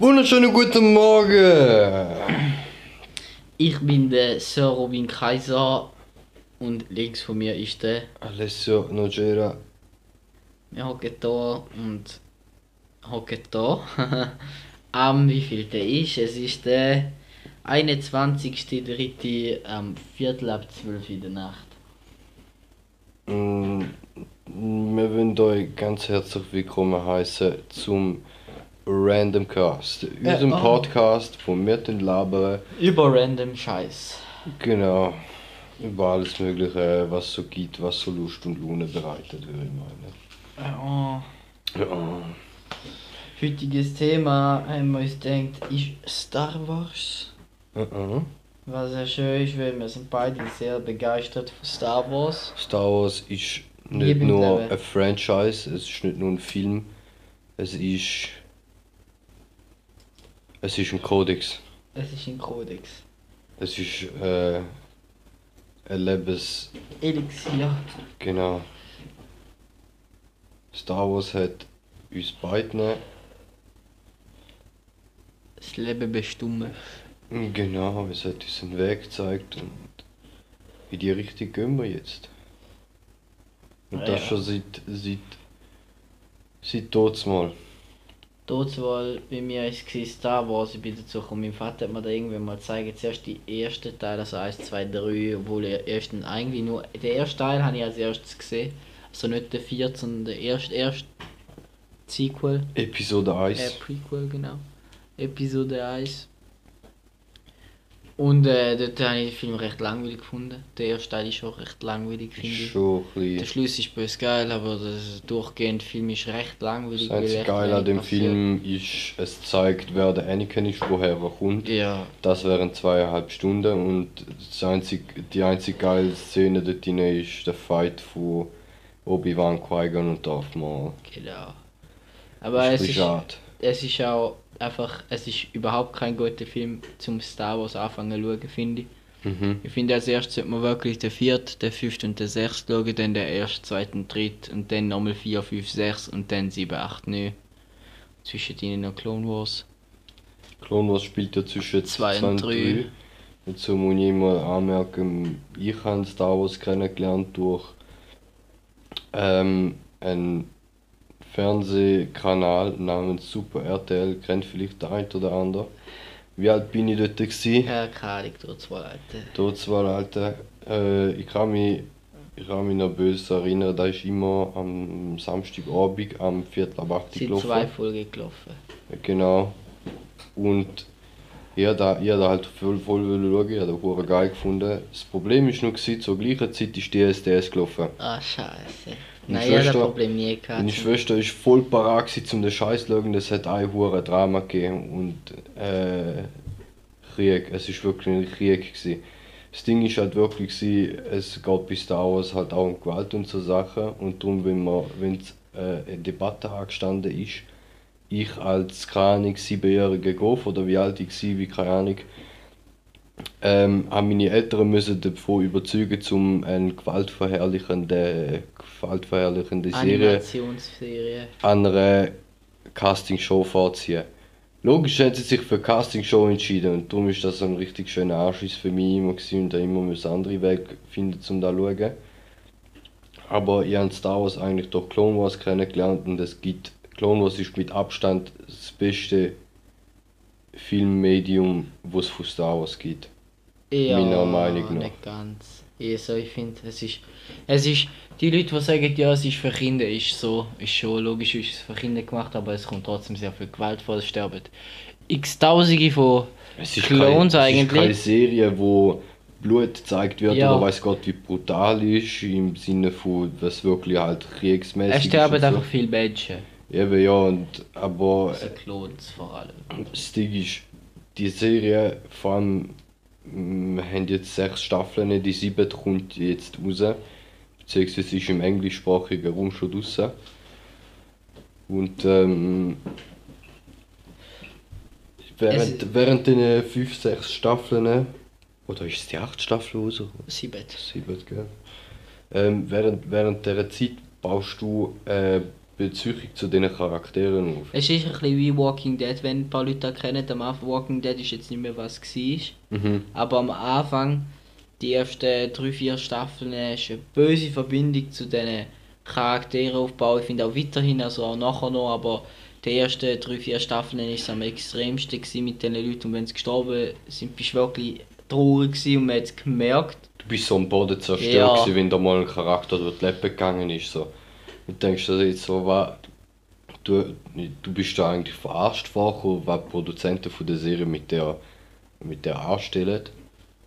Wunderschönen guten Morgen! Ich bin der Sir Robin Kaiser und links von mir ist der. Alessio Nogera. Wir hocken da und hocken da. Am wie viel der ist? Es ist der 21.03. am Viertel ab 12 in der Nacht. Mm, Wir wollen euch ganz herzlich willkommen heißen zum Random Cast. Ja, oh. Podcast, wo wir den labern. Über random Scheiß. Genau. Über alles Mögliche, was so gibt, was so Lust und Laune bereitet, würde ich meinen. Ja. Ja. Heutiges Thema haben wir uns gedacht, ist Star Wars. Mhm. Was sehr schön ist, weil wir sind beide sehr begeistert von Star Wars. Star Wars ist nicht Liebe im nur ein Franchise, es ist nicht nur ein Film, es ist. Es ist ein Kodex. Es ist ein Kodex. Es ist äh, ein Lebens. Elixier. Genau. Star Wars hat uns beiden. Das Leben bestimmen. Genau, es hat uns einen Weg gezeigt und in die Richtung gehen wir jetzt. Und das Ja. schon seit. seit. seit dort mal. Totswahl bei mir ist es Star Wars, ich bin dazu gekommen, mein Vater hat mir da irgendwann mal gezeigt, zuerst die ersten Teile, also 1, 2, 3, obwohl der ersten eigentlich nur, der erste Teil habe ich als erstes gesehen, also nicht der vierte, sondern der erste, erste Sequel, Episode 1. äh, Prequel, genau, Episode 1. Und äh, dort habe ich den Film recht langweilig gefunden, der erste Teil ist auch recht langweilig, finde ich. schon ein Der. Schluss ist bös geil, aber der durchgehende Film ist recht langweilig. Das echt Geile an dem passiert. Film ist, es zeigt, wer der Anakin ist, woher er kommt. Ja, Das wären zweieinhalb Stunden und das einzig, die einzige geile Szene dort drin ist der Fight von Obi-Wan, Qui-Gon und Darth Maul. genau. Aber es ist es ist auch einfach, es ist überhaupt kein guter Film zum Star Wars anfangen zu schauen, finde ich. Mhm. Ich finde, als erstes sollte man wirklich den vierten, den fünften und den sechsten schauen, dann den ersten, zweiten, dritten und dann nochmal vier, fünf, sechs und dann sieben, acht, neun. Zwischen ihnen noch Clone Wars. Clone Wars spielt ja zwischen Zwei und 2 und drei. 3. Dazu muss ich immer anmerken, ich habe Star Wars kennengelernt durch ähm, einen Fernsehkanal namens Super RTL, kennt vielleicht der ein oder andere. Wie alt bin ich dort? Gewesen? Ja, keine Ahnung, Totswahl, Alter. Dort war Alter, äh, ich kann mich, ich kann mich noch böse erinnern, da ist immer am Samstagabend am Viertel ab 8 Es sind gelaufen. zwei Folgen gelaufen. Genau. Und ich habe da, ich hab da halt voll, voll schauen, ich habe das geil gefunden. Das Problem ist nur, zur gleichen Zeit ist DSDS gelaufen. Ah, scheiße. Meine Nein, ich Schwester- Problem nie gehabt. Meine Schwester ist voll parat gewesen, um den Scheiß zu schauen, es hat ein hure Drama gegeben und äh, Krieg, es ist wirklich ein Krieg gewesen. Das Ding ist halt wirklich gewesen, es geht bis Star Wars halt auch um Gewalt und so Sachen und darum, wenn man, wenn äh, eine Debatte angestanden ist, ich als, keine Ahnung, siebenjähriger Golf oder wie alt ich war, wie keine Ahnung, ähm, haben meine Eltern müssen davon überzeugen, um eine gewaltverherrlichende, gewaltverherrlichende Serie an einer Castingshow vorziehen. Logisch haben sie sich für eine Castingshow entschieden und darum ist das ein richtig schöner Anschiss für mich immer gewesen und da immer müssen andere Wege finden, um da zu schauen. Aber ich habe Star Wars eigentlich durch Clone Wars kennengelernt und es gibt, Clone Wars ist mit Abstand das beste Filmmedium, was es von Star Wars gibt. Ja, Meiner Meinung nach. nicht ganz. Also ich finde, es ist, es ist, die Leute, die sagen, ja, es ist für Kinder, ist so, ist schon logisch, ist es für Kinder gemacht, aber es kommt trotzdem sehr viel Gewalt vor, es sterben x Tausende von Es ist Clones keine, Es ist keine eigentlich. Serie, wo Blut gezeigt wird Ja. oder weiß Gott wie brutal ist, im Sinne von, was wirklich halt kriegsmäßig Es sterben ist. einfach viele Menschen. So. Eben ja, und, aber Also Clones vor allem. das Ding ist, die Serie, vor allem, wir haben jetzt sechs Staffeln, die siebte kommt jetzt raus, beziehungsweise ist im englischsprachigen Raum schon draussen. Und ähm, während, während den fünf, sechs Staffeln, oder ist es die acht Staffel raus? Sieben. Sieben, gell? Ähm, während, während dieser Zeit baust du äh, Beziehung zu diesen Charakteren auf. Es ist ein bisschen wie Walking Dead, wenn ein paar Leute kennen. Am Anfang Walking Dead ist jetzt nicht mehr was war. Mhm. Aber am Anfang, die ersten drei, vier Staffeln, ist eine böse Verbindung zu diesen Charakteren aufgebaut. Ich finde auch weiterhin, also auch nachher noch, aber die ersten drei, vier Staffeln ist es am extremsten mit diesen Leuten. Und wenn sie gestorben sind, bist du wirklich traurig und man hat es gemerkt. Du bist so am Boden zerstört, Ja. gewesen, wenn da mal ein Charakter durch die Leppe gegangen ist. So. Und denkst du dir jetzt so, was, du, du bist da eigentlich verarscht vorgekommen, was die Produzenten von der Serie mit der, mit der anstellen,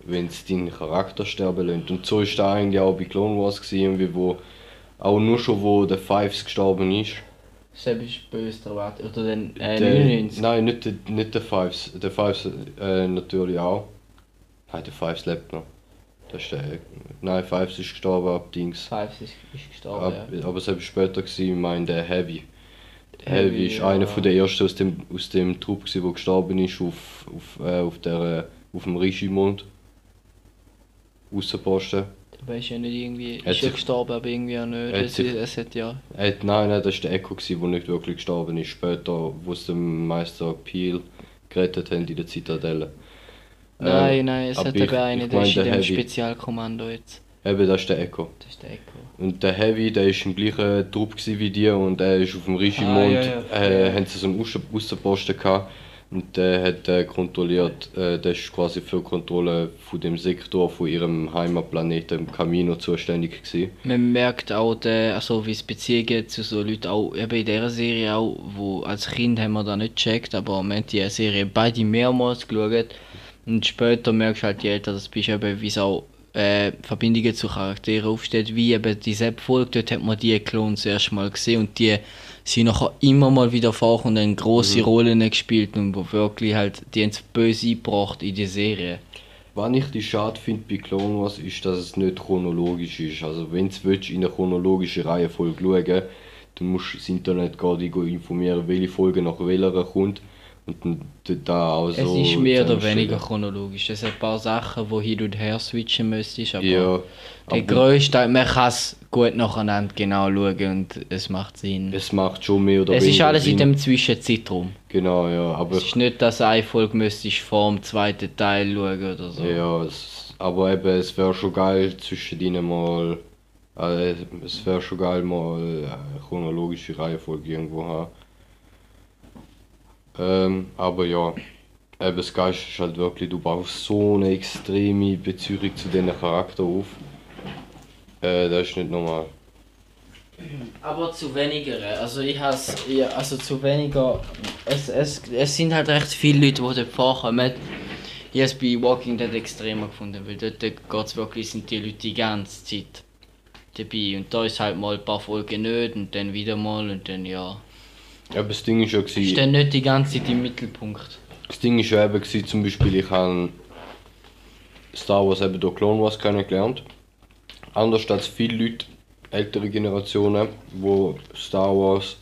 wenn sie deinen Charakter sterben lassen. Und so ist da eigentlich auch bei Clone Wars irgendwie, wo auch nur schon wo der Fives gestorben ist. Selbst ist böse der. Oder den äh, Der- 99. Nein, nicht der, nicht der Fives. Der Fives äh, natürlich auch. Nein, der Fives lebt noch. Das ist der, nein, Fives ist gestorben ab Dings. Fives ist, ist gestorben, Ab, ja. Aber es war später, gewesen, ich meine der Heavy. Heavy, Heavy ist ja. einer von der ersten aus dem, aus dem Trupp, gewesen, der gestorben ist auf, auf, äh, auf, der, äh, auf dem Regimond. Außenposten. Aber ist ja nicht irgendwie. Hat Ist ja gestorben, aber irgendwie auch nicht. Hat Es, sich- es hat ja. Hat, nein, nein, das war der Echo, der nicht wirklich gestorben ist. Später, wo es dem Meister Peel gerettet haben in der Zitadelle. Nein, nein, es hat eben einen, der ist in dem. Spezialkommando jetzt. Eben, das ist der Echo. Das ist der Echo. Und der Heavy, der ist im gleichen Trupp wie die und er ist auf dem Regimond, Ah, ja, ja. äh, haben sie so einen Aussenposten gehabt und der hat äh, kontrolliert, äh, der ist quasi für die Kontrolle von dem Sektor von ihrem Heimatplaneten im Camino zuständig gewesen. Man merkt auch, der, also wie es Beziehungen zu so Leuten auch, eben in dieser Serie auch, wo als Kind haben wir da nicht gecheckt, aber wir haben die Serie beide mehrmals geschaut und später merkst du halt, je älter das bist, eben, wie es auch äh, Verbindungen zu Charakteren aufsteht, wie eben diese Folge, dort hat man die Clones erst mal gesehen und die sind nachher immer mal wieder vorgekommen und haben grosse Rollen gespielt und wo wirklich halt, die es böse eingebracht in die Serie. Was ich die schade finde bei Clone Wars ist, dass es nicht chronologisch ist. Also wenn du willst, in eine chronologische Reihenfolge schauen dann musst du das Internet gerade informieren, welche Folge nach welcher kommt und da auch so Es ist mehr oder weniger chronologisch. Es sind ein paar Sachen, wo hin und her switchen müsstest, aber Ja, der Teil, man kann es gut nacheinander genau schauen und es macht Sinn. es macht schon mehr oder Es ist weniger alles in Sinn. dem Zwischenzeitraum. Genau, ja, aber Es ist nicht, dass eine Folge müsstest vor dem zweiten Teil schauen oder so. ja, es, aber eben, es wäre schon geil zwischen denen mal, äh, es wäre schon geil mal eine chronologische Reihenfolge irgendwo haben. Ähm, aber ja, eben das Geist ist halt wirklich, du baust so eine extreme Beziehung zu diesen Charakter auf. Äh, das ist nicht normal. Aber zu weniger. Also ich has, ja, also zu weniger. Es, es, es sind halt recht viele Leute, die dort vorkommen. Ich habe es bei Walking Dead extremer gefunden, weil dort geht's wirklich, sind die Leute die ganze Zeit dabei. Und da ist halt mal ein paar Folgen nicht und dann wieder mal und dann ja. Aber das Ding ist ja Ist gewesen, dann nicht die ganze Zeit im Mittelpunkt. Das Ding ist ja eben gewesen, zum Beispiel, ich habe Star Wars eben durch Clone Wars kennengelernt. Anders als viele Leute, ältere Generationen, wo Star Wars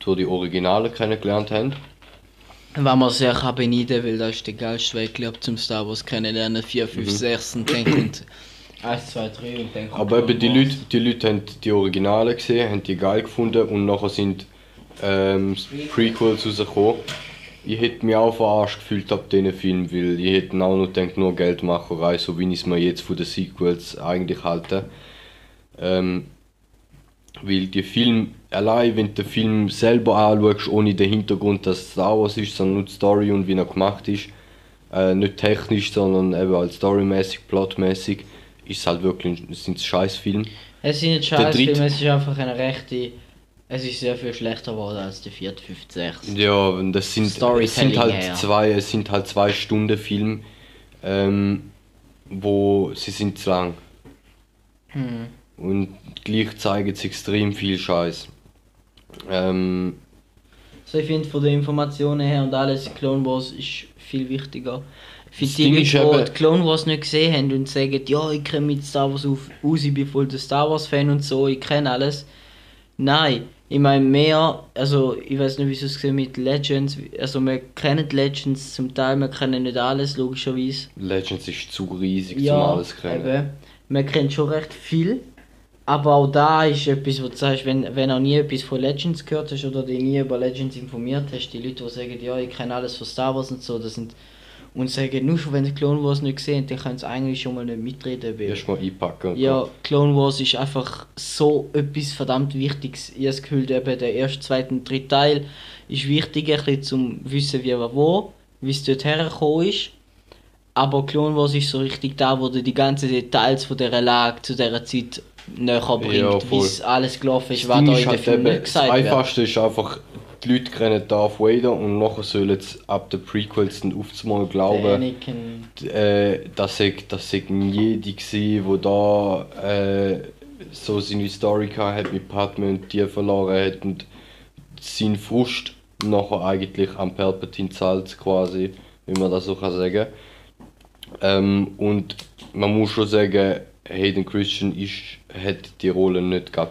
durch die Originale kennengelernt haben. Wenn man sehr kann beneiden, weil das ist der geilste Weg, glaub, zum Star Wars kennenlernen. 4, 5, 6 und kommt 1, 2, 3 und dann kommt Aber eben die Leute, die Leute haben die Originale gesehen, haben die geil gefunden und nachher sind ähm, Prequels rausgekommen. Ich hätte mich auch verarscht gefühlt ab diesen Film, weil ich hätte auch nur gedacht, nur Geldmacherei, so wie ich es mir jetzt von den Sequels eigentlich halte. Ähm, weil die Film, allein wenn du den Film selber anschaust, ohne den Hintergrund, dass es Star Wars ist, sondern nur die Story und wie er gemacht ist, äh, nicht technisch, sondern eben als storymäßig, plotmäßig, ist es halt wirklich sind es Scheißfilme. Es sind nicht scheiß Filme, es ist einfach eine rechte. Es ist sehr viel schlechter geworden als der 4, 5, 6. Ja, und das sind, es sind halt her. zwei, es sind halt zwei Stunden Film, ähm, wo sie sind zu lang Hm. und gleich zeigen sie extrem viel Scheiß. Ähm, So, ich finde von den Informationen her und alles, Clone Wars ist viel wichtiger. Für Das die Leute, die die Clone Wars nicht gesehen haben und sagen, ja, ich kenne mit Star Wars auf, aus, ich bin voll der Star Wars Fan und so, ich kenne alles. Nein, ich meine mehr, also ich weiß nicht, wie es gesehen mit Legends, also wir kennen Legends zum Teil, wir kennen nicht alles, logischerweise. Legends ist zu riesig, Ja, zum alles kennen. eben. Man kennt schon recht viel, Aber auch da ist etwas, wo du sagst, wenn, wenn du nie etwas von Legends gehört hast oder dich nie über Legends informiert hast, die Leute, die sagen, ja, ich kenne alles von Star Wars und so, das sind und sagen, nur schon wenn sie Clone Wars nicht gesehen haben, dann können sie eigentlich schon mal nicht mitreden. Weil, Erstmal einpacken. ja, Clone Wars ist einfach so etwas verdammt Wichtiges. Ich habe das Gefühl, eben der erste, zweite und dritte Teil ist wichtig, ein bisschen zum wissen, wie was wo, wie es dort hergekommen ist. Aber Clone Wars ist so richtig da, wo dir die ganzen Details von dieser Lage zu dieser Zeit näher bringt, Ja, wie es alles gelaufen ist, Das was da in den halt Film das gesagt wird. Einfachste ist einfach, die Leute kennen Darth Vader und nachher sollen sie ab den Prequels dann aufzumal glauben, äh, dass er dass er ein Jedi war, wo da äh, so seine Story gehabt hat mit Padme und die verloren hat und sein Frust nachher eigentlich am Palpatine zahlt quasi, wie man das so kann sagen. Ähm, und man muss schon sagen, Hayden Christian ist, hat die Rolle nicht gerade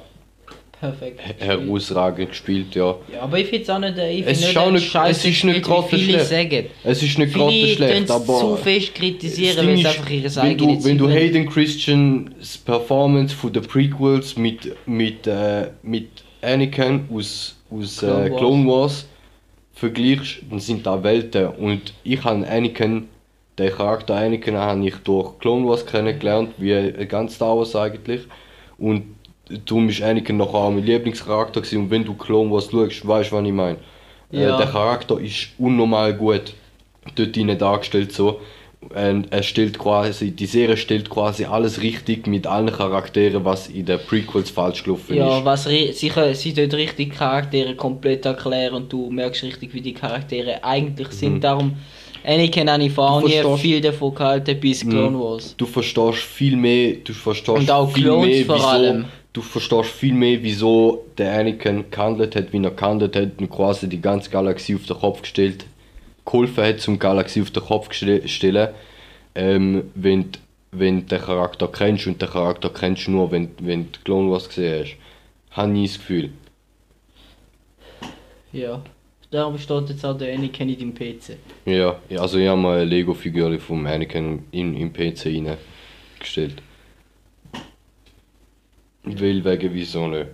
perfekt. herausragend gespielt, ja. Ja, aber ich finde es auch nicht, ich Es ist auch nicht- Scheiße es ist nicht gerade schlecht. sagen. Es ist nicht gerade schlecht, aber zu fest kritisieren, weil es einfach ihre wenn eigene du, wenn du Hayden Christians Performance von den Prequels mit, mit, äh, mit Anakin aus, aus Clone äh, Wars. Clone Wars vergleichst, dann sind da Welten. Und ich habe Anakin, den Charakter Anakin habe ich durch Clone Wars kennengelernt, wie äh, ganz Star Wars eigentlich. Und darum ist Anakin noch auch mein Lieblingscharakter gewesen. Und wenn du Clone Wars schaust, weißt du, was ich meine. Ja. Äh, der Charakter ist unnormal gut dort hinein dargestellt so. Und er stellt quasi, die Serie stellt quasi alles richtig mit allen Charakteren, was in den Prequels falsch gelaufen Ja, ist. was ri- sicher, sie dort richtig Charaktere komplett erklären und du merkst richtig, wie die Charaktere eigentlich sind. Darum, Anakin habe ich vorher Mhm. Nie viel davon gehalten bis Clone Mhm. Wars. Du verstehst viel mehr, du verstehst Und auch viel Clones mehr, vor wieso, allem. Du verstehst viel mehr, wieso der Anakin gehandelt hat, wie er gehandelt hat und quasi die ganze Galaxie auf den Kopf gestellt, geholfen hat, zum Galaxie auf den Kopf zu stellen, ähm, wenn, wenn du den Charakter kennst und den Charakter kennst du nur, wenn, wenn du Clone Wars gesehen hast. Habe ich das Gefühl. Ja. Darum steht jetzt auch der Anakin in deinem PC. Ja, ja, also ich habe mal eine Lego-Figur vom Anakin in, in PC reingestellt. Weil wegen wieso nicht.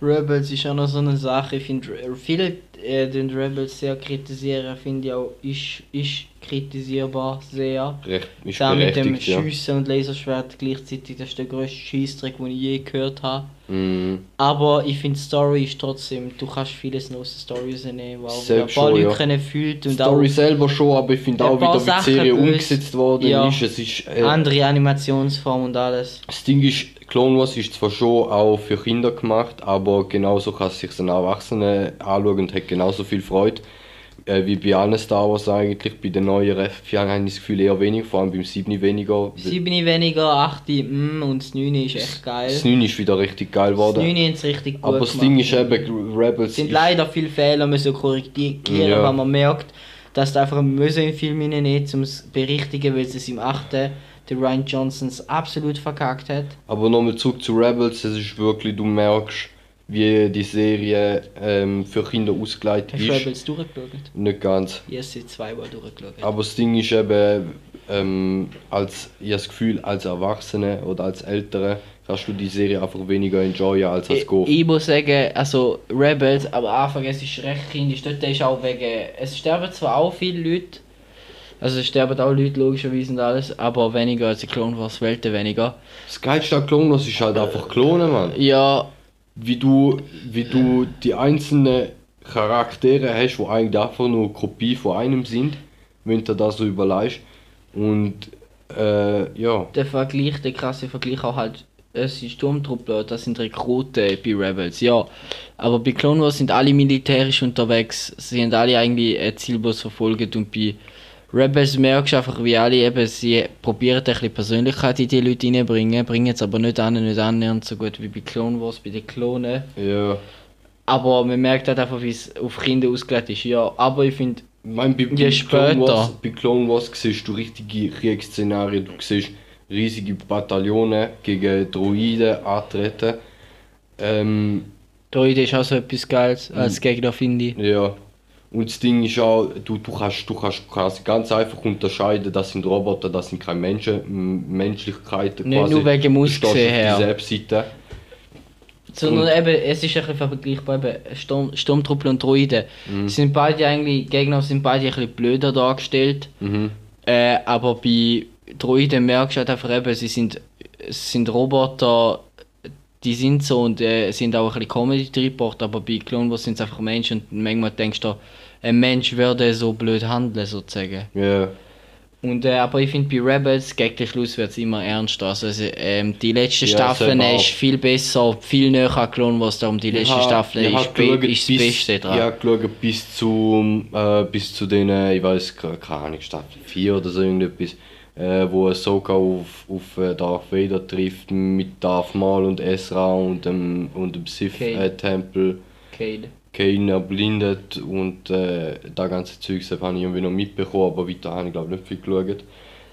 Rebels ist auch noch so eine Sache. Ich finde, viele äh, den Rebels sehr kritisieren, finde ich auch, ist, ist kritisierbar sehr. Recht, ist Da mit dem berechtigt, ja. Schiessen und Laserschwert gleichzeitig, das ist der grösste Scheissdreck, den ich je gehört habe. Mhm. Aber ich finde, Story ist trotzdem, du kannst vieles noch aus der Story rausnehmen, auch Selbst ein paar schon, Leute ja. können fühlt Die und Story auch selber schon, aber ich finde auch wieder, wie die Serie gewusst. umgesetzt worden Ja. ist. Es ist äh, andere Animationsformen und alles. das Ding ist, Clone Wars ist zwar schon auch für Kinder gemacht, aber genauso kann es sich ein Erwachsener anschauen und hat genauso viel Freude. Äh, wie bei allen Star Wars eigentlich, bei den neueren Filmen habe ich das Gefühl eher weniger, vor allem beim 7 weniger. 7 weniger, 8 mm, und das 9 ist echt geil. Das 9 ist wieder richtig geil Das 9 geworden. haben sie richtig gut Aber das. Ding ist eben, Rebels Es sind ist, leider viele Fehler müssen korrigieren, Ja. weil man merkt, dass da einfach müssen in den Film hineinnehmen, um es zu berichtigen, weil es im 8. der Ryan Johnsons absolut verkackt hat. Aber nochmal zurück zu Rebels, es ist wirklich, du merkst, wie die Serie ähm, für Kinder ausgelegt Hast du ist. Rebels durchgeschaut? Nicht ganz. Ich habe sie zweimal durchgeschaut. Aber das Ding ist eben, ähm, als, ich habe das Gefühl, als Erwachsene oder als Ältere kannst du die Serie einfach weniger enjoyen als als ich, Golf. ich muss sagen, also Rebels, aber am Anfang es ist recht kindisch. Dort ist auch wegen. Es sterben zwar auch viele Leute, also es sterben auch Leute logischerweise und alles, aber weniger als in Clone Wars Welten weniger. Das geilste an Clone Wars ist halt einfach Klonen, Mann. Ja, Wie du, wie du die einzelnen Charaktere hast, die eigentlich einfach nur Kopie von einem sind, wenn du das so überlegst. Und äh, ja. der Vergleich, der krasse Vergleich auch halt, es sind Sturmtruppler, das sind Rekruten bei Rebels, ja. Aber bei Clone Wars sind alle militärisch unterwegs, sie haben alle eigentlich ein Zielbus verfolgt und bei Rebels merkst einfach, wie alle eben, sie probieren ein bisschen Persönlichkeit in die Leute reinbringen, bringen es aber nicht an, nicht annähernd so gut wie bei Clone Wars, bei den Klonen. Ja. Aber man merkt halt einfach, wie es auf Kinder ausgelegt ist, ja. Aber ich finde, Ich meine, bei, Je bei, Clone später. Wars, bei Clone Wars siehst du richtige Kriegsszenarien. Du siehst riesige Bataillone gegen Droiden antreten. Ähm, Droide ist auch so etwas Geiles als Gegner, finde ich. ja. Und das Ding ist auch, du, du, kannst, du kannst quasi ganz einfach unterscheiden, das sind Roboter, das sind keine Menschen, M- Menschlichkeiten Nicht nur wegen dem Aussehen her. Selbstseite. Sondern eben, es ist ein bisschen vergleichbar, eben Sturm, Sturmtruppel und Droiden. Mhm. Sind beide eigentlich, Gegner sind beide ein bisschen blöder dargestellt. Mhm. Äh, aber bei Droiden merkst du halt einfach eben, sie sind, sind Roboter, die sind so und äh, sind auch ein bisschen Comedy-Triport, aber bei Clone Wars sind es einfach Menschen und manchmal denkst du, ein Mensch würde so blöd handeln sozusagen. Ja. Und, äh, aber ich finde bei Rebels gegen den Schluss wird es immer ernster. Also, ähm, die letzte Ja, Staffel ist viel besser, viel näher an Clone Wars, darum die letzte Staffel ich ist, geschaut, ist das Beste dran. Ich habe geschaut bis zu, äh, bis zu denen, ich weiß keine Ahnung, Staffel 4 oder so irgendetwas, äh, wo Ahsoka auf, auf äh, Darth Vader trifft mit Darth Maul und Ezra und dem, und dem. Sith-Tempel. Cade. Kane erblindet und äh, das ganze Zeug habe ich irgendwie noch mitbekommen, aber weiter habe ich glaube nicht viel geschaut.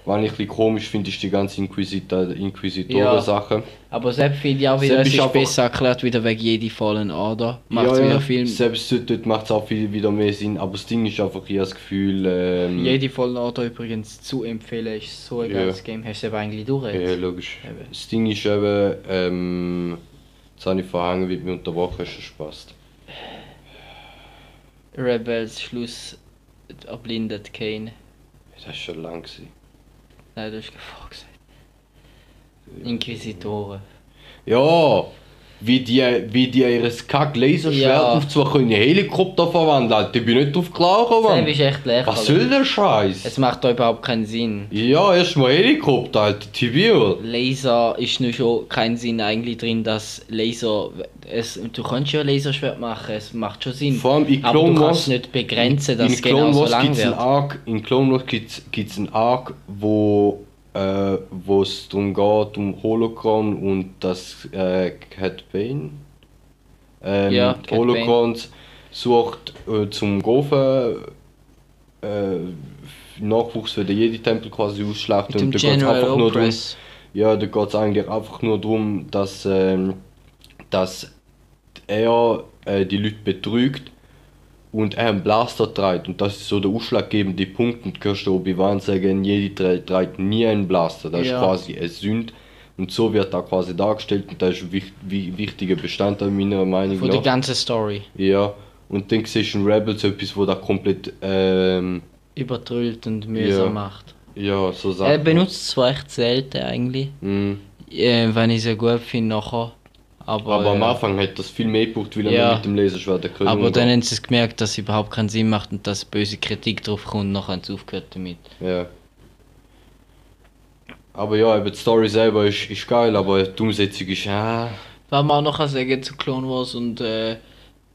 Was ich ein bisschen komisch finde, ist die ganze Inquisitoren-Sache. Aber Sepp finde ich auch wieder, es ist ist einfach- besser erklärt wieder wegen jede Fallen Order. Macht ja, wieder ja, viel. Selbst dort, macht es auch viel wieder mehr Sinn, aber das Ding ist einfach, ich habe das Gefühl, ähm, Jede Fallen Order übrigens zu empfehlen, ist so ein Ja. geiles Game. Hast du eben eigentlich durch ja, jetzt? logisch. Eben. Das Ding ist eben, ähm, jetzt habe ich verhangen, wie mir unterbrochen hast, es passt. Rebels, Schluss, erblindet Kane. Das ist schon lang gewesen. Nein, du hast gesagt. Inquisitoren. Ja, wie die, wie die ihres kack Laserschwert Ja. auf zwei können Helikopter verwandeln. Ich bin nicht drauf klar Das gekommen. ist echt lächerlich. Was soll der Scheiß? Es macht da überhaupt keinen Sinn. Ja, erstmal Helikopter, Alter, Tibir. Laser ist nur schon keinen Sinn eigentlich drin, dass Laser. Es, du kannst ja ein Laserschwert machen, es macht schon Sinn. Vor allem in aber Clone du kannst nicht begrenzen, dass in es Clone genau so lang wird. Arc, in Clone Wars gibt's, gibt's einen Arc, wo äh, wo es darum geht, um Holocron und das äh, Cat Bane. Ähm, Ja, Cad Holocrons sucht äh, zum Gofen äh, Nachwuchs für den Jedi-Tempel quasi ausschlachten dem da geht's General einfach nur darum, ja, da geht es eigentlich einfach nur darum, dass, ähm, dass er äh, die Leute betrügt und er einen Blaster trägt. Und das ist so der ausschlaggebende Punkt. Und du hörst den Obi-Wan sagen, jede trägt nie einen Blaster. Das Ja. ist quasi eine Sünde. Und so wird da quasi dargestellt. Und das ist ein wich- wi- wichtiger Bestandteil meiner Meinung Von der nach. ganzen Story. Ja. Und dann siehst du in Rebels etwas, wo da komplett, ähm, Übertrüllt und mühsam Ja. macht. ja, so Er Sachen. benutzt es zwar echt selten eigentlich. Mhm. Äh, wenn ich es ja gut finde nachher. Aber, Aber am äh, Anfang hat das viel mehr gebraucht, weil er Ja. nur mit dem Laserschwert können aber dann haben sie es gemerkt, dass es überhaupt keinen Sinn macht und dass böse Kritik drauf kommt und nachher haben sie aufgehört damit. Ja. Aber ja, eben die Story selber ist, ist geil, aber die Umsetzung ist ah. Was man auch noch sagen zu Clone Wars und äh,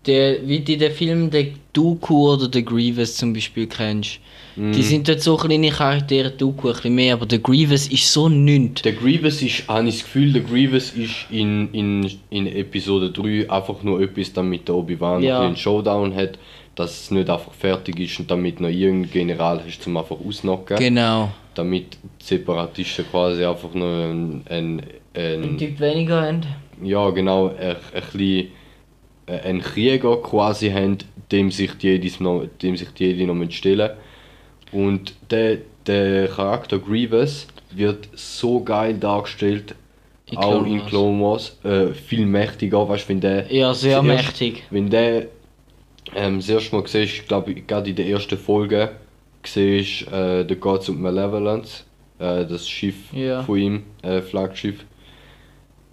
der, wie du den Film den Dooku oder den Grievous zum Beispiel kennst, Mhm. die sind dort so kleine Charaktere, Dooku ein bisschen mehr, aber der Grievous ist so nichts. Der Grievous ist, habe ich das Gefühl, der Grievous ist in, in, in Episode 3 einfach nur etwas, damit der Obi-Wan Ja. einen Showdown hat, dass es nicht einfach fertig ist und damit noch irgendein General hast zum einfach ausnocken. Genau. damit die Separatisten quasi einfach nur ein, ein, Ein ein Typ weniger haben. ja genau, ein, ein bisschen einen Krieger quasi haben, dem sich die Jedis noch, dem sich die Jedi noch stellen Und der, der Charakter Grievous wird so geil dargestellt, In auch in. Clone Wars, äh, viel mächtiger, weißt du, wenn der Ja, sehr zuerst- mächtig. Wenn der ähm, das erste Mal siehst, glaube ich, gerade in der ersten Folge, siehst äh, The Gods of Malevolence, äh, das Schiff Ja. von ihm, äh, Flaggschiff.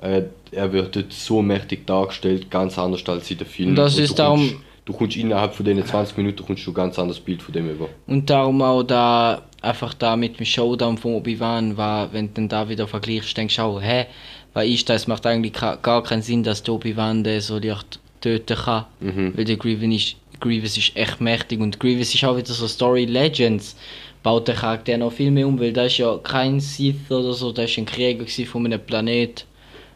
Äh, er wird dort so mächtig dargestellt, ganz anders als in den Filmen. Das du ist darum- Kommst, du kommst innerhalb von diesen 20 Minuten kommst du ein ganz anderes Bild von dem über. Und darum auch da, einfach da mit dem Showdown von Obi-Wan, wenn du dann da wieder vergleichst, denkst du auch, hä, was ist das? Es macht eigentlich gar keinen Sinn, dass der Obi-Wan den so leicht töten kann. Mhm. Weil der Grievous ist, Grievous ist echt mächtig und Grievous ist auch wieder so Story Legends. Baut den Charakter noch viel mehr um, weil das ist ja kein Sith oder so, das ist ein Krieger von einem Planet,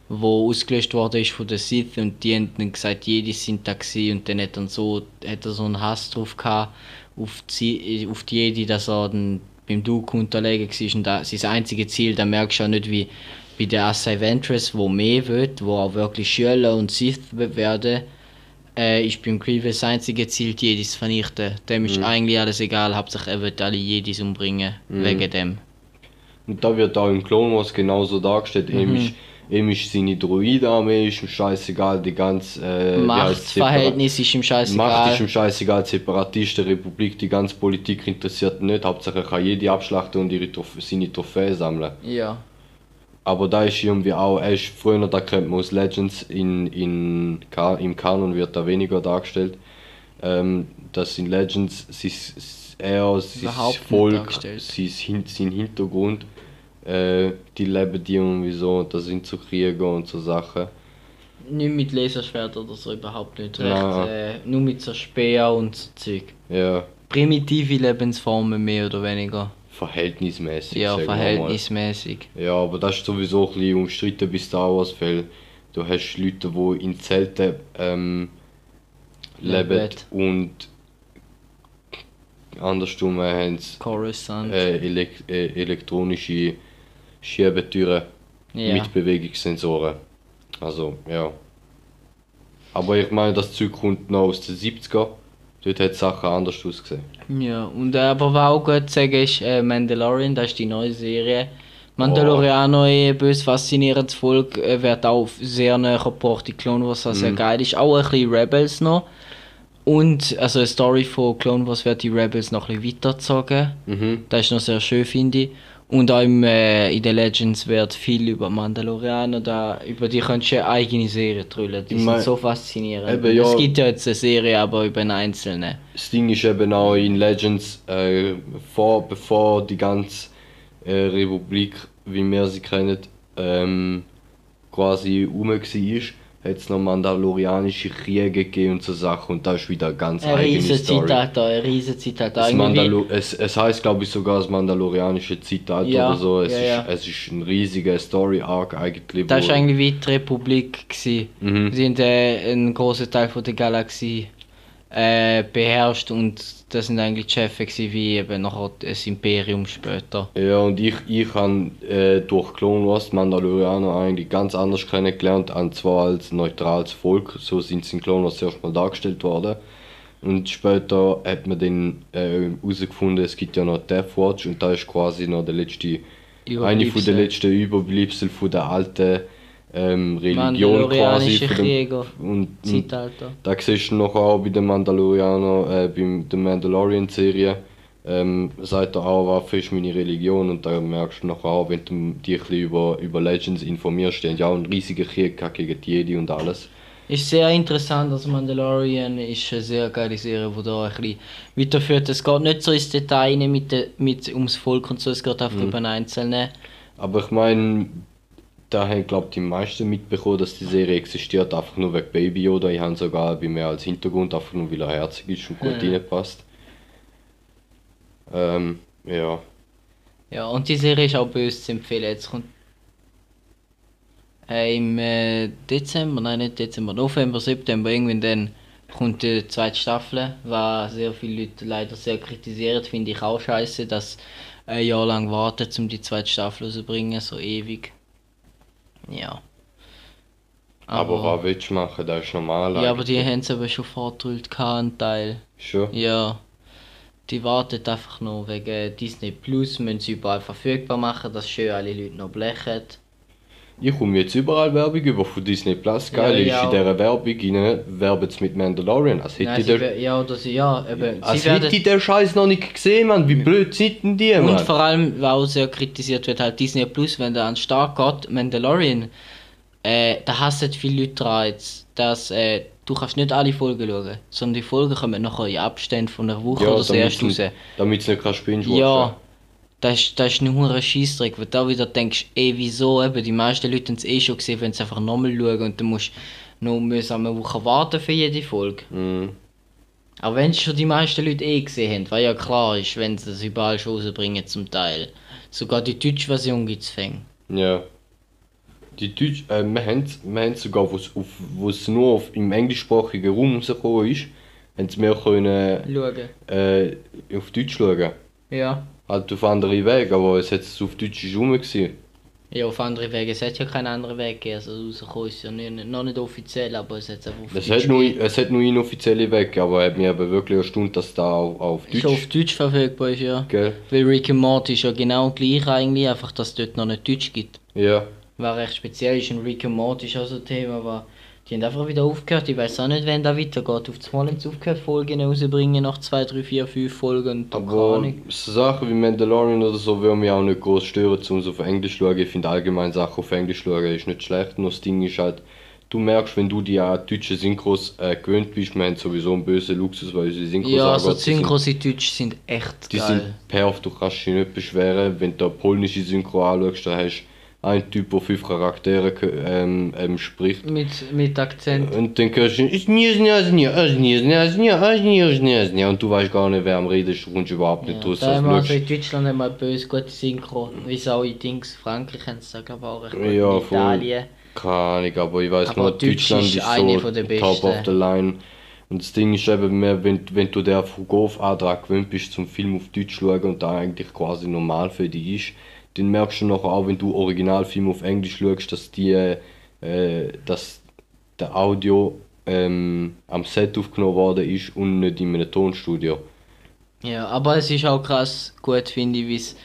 wo ausgelöscht worden ist von den Sith und die haben dann gesagt, jede sind da und dann hat, dann so, hat er so einen Hass drauf gehabt auf die, auf die Jedi, dass er dann beim Dooku unterlegen war und das sein einziges Ziel, da merkst du auch nicht wie bei der Assai Ventress, wo mehr wird, wo auch wirklich Schüler und Sith werden, äh, ist beim Grievous das einzige Ziel, die Jedis zu vernichten. Dem ist eigentlich alles egal, hauptsächlich er wird alle Jedis umbringen, wegen dem. Und da wird auch im Clone Wars genauso dargestellt. Mhm. Ist, Ihm ist seine Druidenarmee ist ihm scheißegal, die ganze äh, Machtverhältnis ist ihm Separat- Macht ist scheißegal. ihm scheißegal, Separatisten, Republik, die ganze Politik interessiert nicht. Hauptsache kann jede abschlachten und ihre Trophä seine Trophäen sammeln. Ja. Aber da ist irgendwie auch, er ist früher, da kennt man aus Legends, in, in, im Kanon wird da weniger dargestellt. Ähm, dass in Legends sein, er, sein Volk, sein, sein Hintergrund, äh, die leben die irgendwie so, und da sind so Kriege und so Sachen. Nicht mit Laserschwert oder so, überhaupt nicht. Recht, äh, nur mit so Speer und so Zeug. Ja, Primitive Lebensformen mehr oder weniger. verhältnismäßig. Ja, verhältnismäßig. Ja, aber das ist sowieso ein bisschen umstritten bei Star Wars, weil du hast Leute, die in Zelten ähm, leben und andersrum haben sie äh, elek äh, elektronische Schiebetüren ja. mit Bewegungssensoren. Also, ja. Aber ich meine, das Zeug kommt noch aus den 70er. Dort hat die Sachen anders ausgesehen. Ja, und äh, aber was auch gut zu sagen ist, äh, Mandalorian, das ist die neue Serie. Mandalorianer, eh, bös faszinierendes Volk, äh, wird auch sehr näher gebracht, die Clone Wars, was sehr geil ist. Auch ein bisschen Rebels noch. Und also eine Story von Clone Wars wird die Rebels noch ein bisschen weitergezogen. Mhm. Das ist noch sehr schön, finde ich. Und auch im, äh, in den Legends wird viel über Mandalorianer, da, über die könntest du eine eigene Serie drüllen. Die Ich mein- sind so faszinierend. Eben, ja. Es gibt ja jetzt eine Serie, aber über einen einzelnen. Das Ding ist eben auch in Legends, äh, vor, bevor die ganze äh, Republik, wie wir sie kennen, ähm, quasi rum war, es noch mandalorianische Kriege gegeben und so Sachen und da ist wieder ganz Ein eigene riesen Story. Zeitalter, ein riesen Zeitalter. Das Irgendwie- Mandalo es, es heißt glaube ich sogar das mandalorianische Zeitalter Ja, oder so. Es, ja, ist, ja. es ist ein riesiger Story-Arc eigentlich. Das war eigentlich wie die Republik. Gewesen. Mhm. Sie haben äh, einen großen Teil von der Galaxie äh, beherrscht und das sind eigentlich die Chefs wie eben nachher das Imperium später. Ja, und ich, ich habe äh, durch Clone Wars Mandalorianer eigentlich ganz anders kennengelernt, und zwar als neutrales Volk, so sind sie in Clone Wars zuerst mal dargestellt worden. Und später hat man dann äh, herausgefunden, es gibt ja noch Death Watch und da ist quasi noch der letzte, eine von der letzten Überbleibsel von der alten ähm, Religion quasi. Krieger. und, und da siehst du nachher auch bei den Mandalorianer, äh, bei der Mandalorian-Serie, ähm, sagt er auch, Waffe ist meine Religion und da merkst du nachher auch, wenn du dich über, über Legends informierst, die haben ja auch einen riesigen Krieg gegen die Jedi und alles. Ist sehr interessant, also Mandalorian ist eine sehr geile Serie, die da ein bisschen weiterführt. Es geht nicht so ins Detail mit, mit ums Volk und so, es geht einfach über einen Einzelnen. Aber ich meine, da haben glaube die meisten mitbekommen, dass die Serie existiert, einfach nur wegen Baby Yoda. Ich habe sogar bei mir als Hintergrund, einfach nur weil er herzig ist und gut Ja. reinpasst. Ähm, ja. Ja, und die Serie ist auch böse zu empfehlen. Jetzt kommt äh, im äh, Dezember, nein nicht Dezember, November, September, irgendwann dann kommt die zweite Staffel, was sehr viele Leute leider sehr kritisieren, finde ich auch scheiße, dass ein Jahr lang warten, um die zweite Staffel rauszubringen, so ewig. Ja. Aber, was willst du machen? Das ist normal. Ja, aber die haben es aber schon vorgedrückt, einen Teil. Schon? Ja. Die warten einfach nur wegen Disney Plus, müssen sie überall verfügbar machen, dass schön alle Leute noch blechen. Ich komme jetzt überall Werbung über von Disney Plus. Geil Ja, ist, ja. in dieser Werbung rein, werben sie mit Mandalorian. Als hätte Nein, der, wer- ja, oder sie, ja, eben, als hätte der Scheiß noch nicht gesehen, Mann. Wie blöd sind denn die, und Mann? vor allem, weil auch sehr kritisiert wird, halt Disney Plus, wenn der an den Start geht, Mandalorian, äh, da hassen viele Leute dran jetzt, dass, äh, du kannst nicht alle Folgen schauen, sondern die Folgen kommen nachher in Abständen von einer Woche oder so erst raus. damit es nicht kannst binge Ja, das ist, das ist ein hoher Scheissdreck, weil du da wieder denkst, ey, wieso, eben, die meisten Leute haben es eh schon gesehen, wenn sie einfach nochmal schauen und dann musst du noch mühsam eine Woche warten für jede Folge. Mhm. Aber wenn es schon die meisten Leute eh gesehen haben, was ja klar ist, wenn sie das überall schon rausbringen zum Teil. Sogar die deutsche Version gibt es fängt. Ja. Die Deutsch, äh, wir haben sogar, es auf- wo es nur auf, im englischsprachigen Raum rausgekommen ist, haben sie mehr können, Schauen. äh, auf Deutsch schauen. Ja. Halt auf andere Wege, aber es hat es auf Deutsch ist rum gewesen. Ja, auf andere Wege. Es hat ja keinen anderen Weg gegeben. Also rausgekommen ist ja nicht, noch nicht offiziell, aber es hat einfach auf Es Deutsch hat, nur, es hat nur inoffizielle Wege, aber er hat mich aber wirklich erstaunt, dass da auf, auf Deutsch, Schon auf Deutsch verfügbar ist, ja. gell? Weil Rick and Morty ist ja genau gleich eigentlich, einfach dass es dort noch nicht Deutsch gibt. Ja. war recht speziell ist. Und Rick und Morty ist auch so ein Thema, aber die haben einfach wieder aufgehört. Ich weiß auch nicht, wenn da weitergeht. Auf das Mal haben sie aufgehört, Folgen rauszubringen nach 2, 3, 4, 5 Folgen. Aber so Sachen wie Mandalorian oder so würden mich auch nicht groß stören, um so auf Englisch zu schauen. Ich finde allgemein Sachen auf Englisch schauen ist nicht schlecht. Nur das Ding ist halt, du merkst, wenn du die an deutsche Synchros äh, gewöhnt bist, wir haben sowieso einen bösen Luxus, weil unsere Synchros Ja, also die die sind- Synchros in Deutsch sind echt Die geil. sind perfekt, du kannst dich nicht beschweren. Wenn du polnische Synchro anschaust, dann hast einen Typ, der fünf Charaktere ähm, ähm, spricht. Mit, mit Akzent. Und dann hörst du, und du weißt gar nicht, wer am Reden ist, du kommst überhaupt nicht Ja, raus. da haben wir also in Deutschland haben wir böse gute Synchro, wie es auch in Dings, Frankreich haben sie glaube ich auch Ja, in. Italien. Keine Ahnung, aber ich weiß Aber nur, Deutsch Deutschland ist ist eine so top of the line. Und das Ding ist eben mehr, wenn, wenn du der Fugov-Antrag gewöhnt bist, zum Film auf Deutsch zu schauen und da eigentlich quasi normal für dich ist, dann merkst du nachher auch, wenn du Originalfilm auf Englisch schaust, dass die, äh, dass der Audio ähm, am Set aufgenommen worden ist und nicht in einem Tonstudio. Ja, aber es ist auch krass gut, finde ich, wie es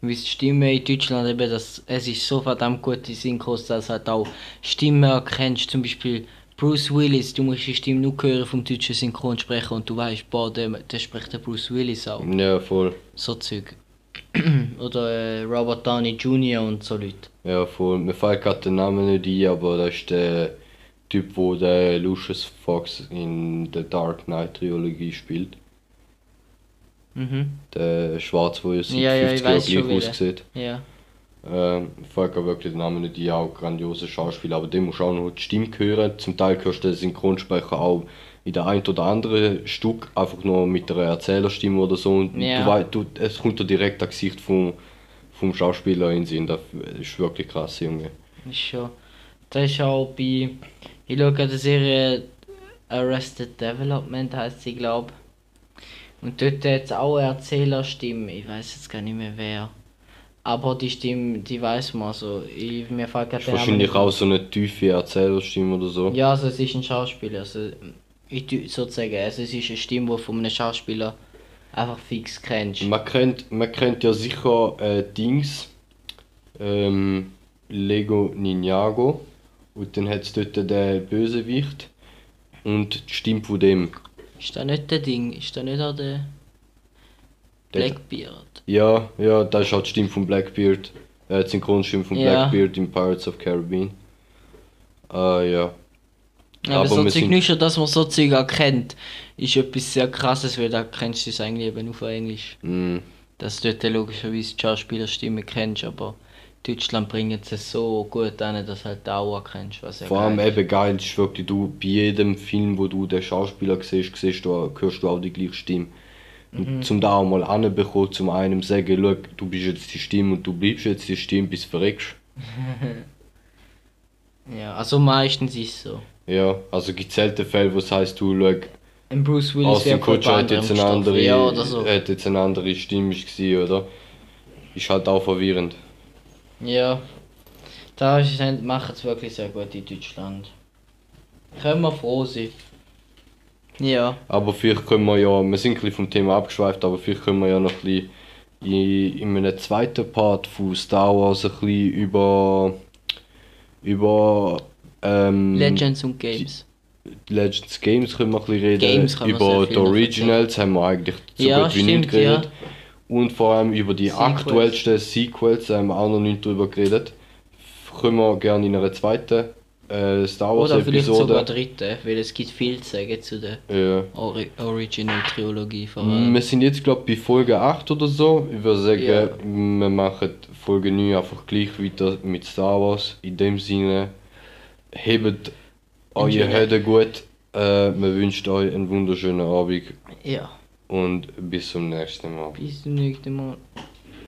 wie die Stimme in Deutschland eben, das, es ist so verdammt gute Synchros, dass halt auch Stimmen erkennst, zum Beispiel Bruce Willis, du musst die Stimme nur hören vom deutschen Synchronsprecher und du weißt, boah, der, der spricht der Bruce Willis auch. Ja, voll. So Zeug. Oder äh, Robert Downey Jr. und so Leute. Ja, voll. Mir fällt gerade der Name nicht ein, aber das ist der Typ, wo der Lucius Fox in der Dark Knight Trilogie spielt. Mhm. Der Schwarz, wo ja seit Ja, ja, ich 50 Jahren weiß schon gleich aussieht. Ja. Ähm, fällt wirklich der Name nicht ein, auch grandiose Schauspieler, aber dem musst du auch noch die Stimme hören. Zum Teil hörst du den Synchronsprecher auch in der ein oder anderen Stück einfach nur mit einer Erzählerstimme oder so. Und Ja. du weißt, du, es kommt dir direkt das Gesicht vom, vom Schauspieler in den Sinn. Das ist wirklich krass, Junge. Ist schon. Das ist auch bei. Ich schaue die Serie Arrested Development heißt sie, glaube Und dort hat es auch Erzählerstimme. Ich weiß jetzt gar nicht mehr wer. Aber die Stimme, die weiß man so. Ich, mir fällt gerade wahrscheinlich auch so eine tiefe Erzählerstimme oder so. Ja, also es ist ein Schauspieler. Also, sozusagen, also es ist eine Stimme, die von einem Schauspieler einfach fix kennst. Man kennt, man kennt ja sicher äh, Dings, ähm, Lego Ninjago und dann hat es dort den Bösewicht und die Stimme von dem. Ist da nicht der Ding? Ist da nicht auch der Blackbeard? Ja, ja, das ist halt die Stimme von Blackbeard, äh, die Synchronstimme von Ja. Blackbeard in Pirates of Caribbean. Ah ja. Aber, Aber so Zeug nicht schon, dass man so Zeug erkennt, ist etwas sehr krasses, weil da kennst du es eigentlich eben auf Englisch. Mm, Dass du dort logischerweise die Schauspielerstimme kennst, aber Deutschland bringt es so gut an, dass halt du auch erkennst, was er vor allem eben geil ist wirklich, du bei jedem Film, wo du den Schauspieler siehst, siehst du, hörst du auch die gleiche Stimme. Und zum da auch mal anbekommen, zum einem sagen, schau, du bist jetzt die Stimme und du bleibst jetzt die Stimme, bis du verreckst. Ja, also meistens ist es so. Ja, also gibt selten Fälle, wo es heisst, du schau, Ein Bruce Willis Austin Kutscher hat jetzt eine andere, Ja, oder so. hat jetzt eine andere Stimme gewesen, oder? Ist halt auch verwirrend. Ja. Da machen es wirklich sehr gut in Deutschland. Können wir froh sein. Ja. Aber vielleicht können wir ja, wir sind ein bisschen vom Thema abgeschweift, aber vielleicht können wir ja noch ein bisschen in, in einem zweiten Part von Star Wars ein bisschen über über ähm, Legends und Games. Legends Games können wir ein bisschen reden. Games können über die Originals haben wir eigentlich so Ja, gut wie nicht stimmt, geredet. Und vor allem über die Sequels. aktuellsten Sequels haben wir auch noch nicht drüber geredet. Können wir gerne in einer zweiten äh, Star Wars Oder vielleicht sogar Episode. dritte, weil es gibt viel zu sagen zu der Ja. Ori Original Trilogie vor allem. Wir sind jetzt glaube ich bei Folge 8 oder so. Ich würde sagen, Ja. wir machen Folge 9 einfach gleich weiter mit Star Wars. In dem Sinne, hebt eure. Hände gut. Äh, wir wünschen euch einen wunderschönen Abend Ja, und bis zum nächsten Mal. bis zum nächsten Mal.